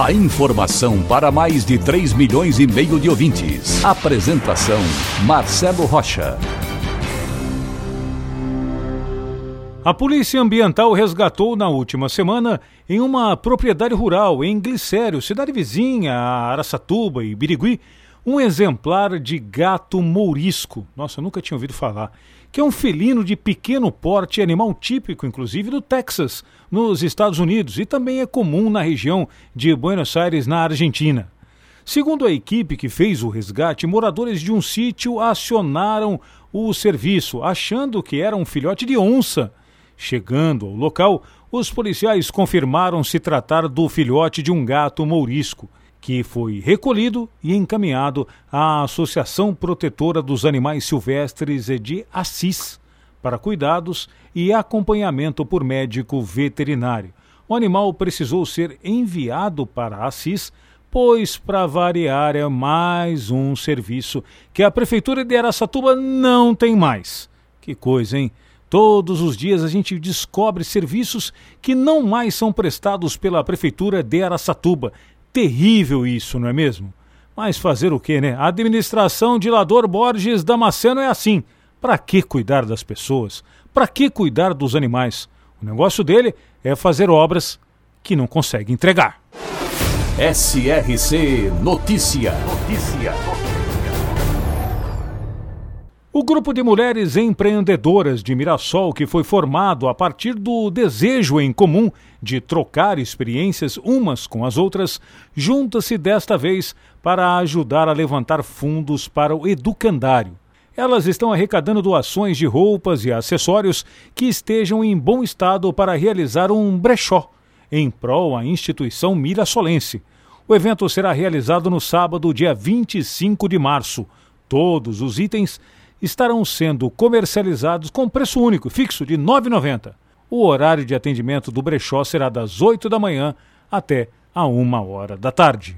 A informação para mais de 3 milhões e meio de ouvintes. Apresentação Marcelo Rocha. A Polícia Ambiental resgatou na última semana, em uma propriedade rural em Glicério, cidade vizinha a Araçatuba e Birigui, um exemplar de gato mourisco. Nossa, eu nunca tinha ouvido falar. Que é um felino de pequeno porte, animal típico, inclusive, do Texas, nos Estados Unidos, e também é comum na região de Buenos Aires, na Argentina. Segundo a equipe que fez o resgate, moradores de um sítio acionaram o serviço, achando que era um filhote de onça. Chegando ao local, os policiais confirmaram se tratar do filhote de um gato mourisco que foi recolhido e encaminhado à Associação Protetora dos Animais Silvestres de Assis para cuidados e acompanhamento por médico veterinário. O animal precisou ser enviado para Assis, pois, para variar, é mais um serviço que a Prefeitura de Araçatuba não tem mais. Que coisa, hein? Todos os dias a gente descobre serviços que não mais são prestados pela Prefeitura de Araçatuba terrível isso, não é mesmo? Mas fazer o quê, né? A administração de Lador Borges Damasceno é assim. Para que cuidar das pessoas? Para que cuidar dos animais? O negócio dele é fazer obras que não consegue entregar. SRC Notícia. Notícia. O grupo de mulheres empreendedoras de Mirassol, que foi formado a partir do desejo em comum de trocar experiências umas com as outras, junta-se desta vez para ajudar a levantar fundos para o educandário. Elas estão arrecadando doações de roupas e acessórios que estejam em bom estado para realizar um brechó em prol à instituição mirassolense. O evento será realizado no sábado, dia 25 de março. Todos os itens estarão sendo comercializados com preço único, fixo, de R$ 9,90. O horário de atendimento do brechó será das 8 da manhã até a 1 hora da tarde.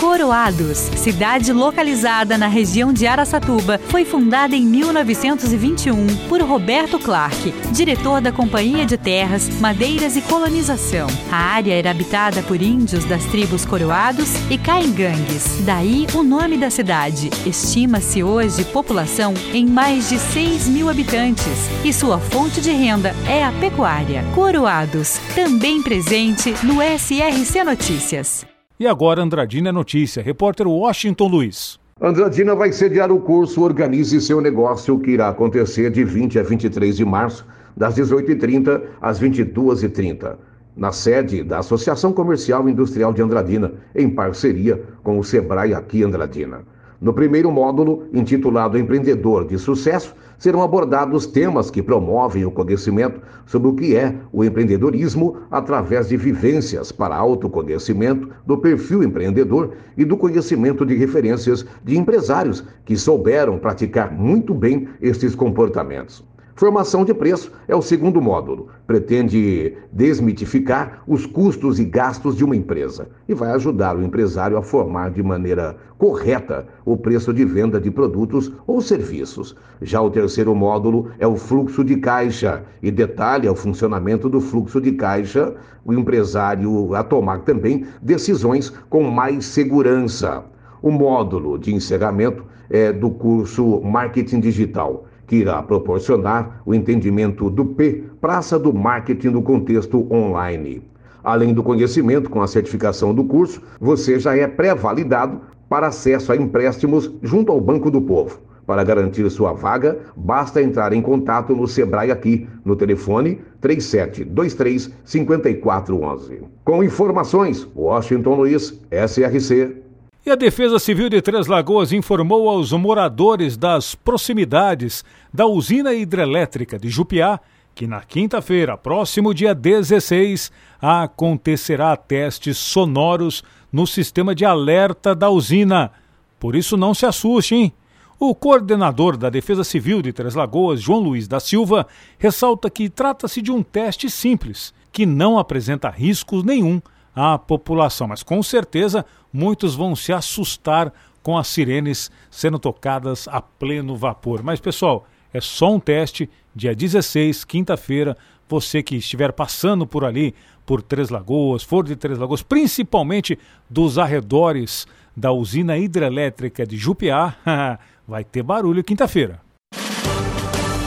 Coroados, cidade localizada na região de Araçatuba, foi fundada em 1921 por Roberto Clark, diretor da Companhia de Terras, Madeiras e Colonização. A área era habitada por índios das tribos Coroados e Caingangues, daí o nome da cidade. Estima-se hoje população em mais de 6 mil habitantes e sua fonte de renda é a pecuária. Coroados, também presente no SRC Notícias. E agora Andradina é Notícia, repórter Washington Luiz. Andradina vai sediar o curso Organize Seu Negócio, que irá acontecer de 20 a 23 de março, das 18h30 às 22h30, na sede da Associação Comercial e Industrial de Andradina, em parceria com o Sebrae aqui Andradina. No primeiro módulo, intitulado Empreendedor de Sucesso, serão abordados temas que promovem o conhecimento sobre o que é o empreendedorismo através de vivências para autoconhecimento do perfil empreendedor e do conhecimento de referências de empresários que souberam praticar muito bem estes comportamentos. Formação de preço é o segundo módulo. Pretende desmitificar os custos e gastos de uma empresa e vai ajudar o empresário a formar de maneira correta o preço de venda de produtos ou serviços. Já o terceiro módulo é o fluxo de caixa e detalha o funcionamento do fluxo de caixa, o empresário a tomar também decisões com mais segurança. O módulo de encerramento é do curso Marketing Digital que irá proporcionar o entendimento do P, praça do marketing no contexto online. Além do conhecimento com a certificação do curso, você já é pré-validado para acesso a empréstimos junto ao Banco do Povo. Para garantir sua vaga, basta entrar em contato no Sebrae aqui, no telefone 3723 5411. Com informações, Washington Luiz, SRC e a Defesa Civil de Três Lagoas informou aos moradores das proximidades da usina hidrelétrica de Jupiá que na quinta-feira, próximo dia 16, acontecerá testes sonoros no sistema de alerta da usina Por isso não se assuste, hein? O coordenador da Defesa Civil de Três Lagoas, João Luiz da Silva, ressalta que trata-se de um teste simples, que não apresenta riscos nenhum à população, mas com certeza muitos vão se assustar com as sirenes sendo tocadas a pleno vapor. Mas pessoal, é só um teste, dia 16, quinta-feira, você que estiver passando por ali, por Três Lagoas, for de Três Lagoas, principalmente dos arredores da usina hidrelétrica de Jupiá, vai ter barulho quinta-feira.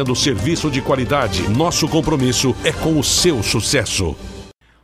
oferecendo serviço de qualidade. Nosso compromisso é com o seu sucesso.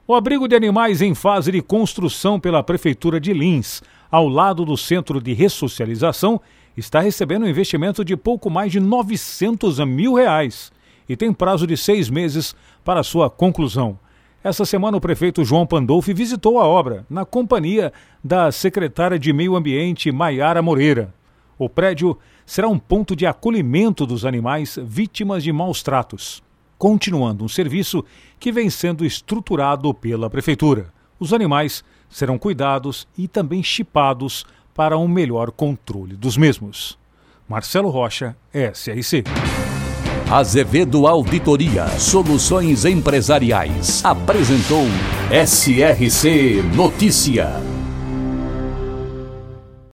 O abrigo de animais em fase de construção pela Prefeitura de Lins, ao lado do Centro de Ressocialização, está recebendo um investimento de pouco mais de 900 mil reais e tem prazo de seis meses para sua conclusão. Essa semana, o prefeito João Pandolfi visitou a obra, na companhia da secretária de Meio Ambiente, Maiara Moreira. O prédio será um ponto de acolhimento dos animais vítimas de maus tratos, continuando um serviço que vem sendo estruturado pela Prefeitura. Os animais serão cuidados e também chipados para um melhor controle dos mesmos. Marcelo Rocha, SRC. Azevedo Auditoria Soluções Empresariais apresentou SRC Notícia.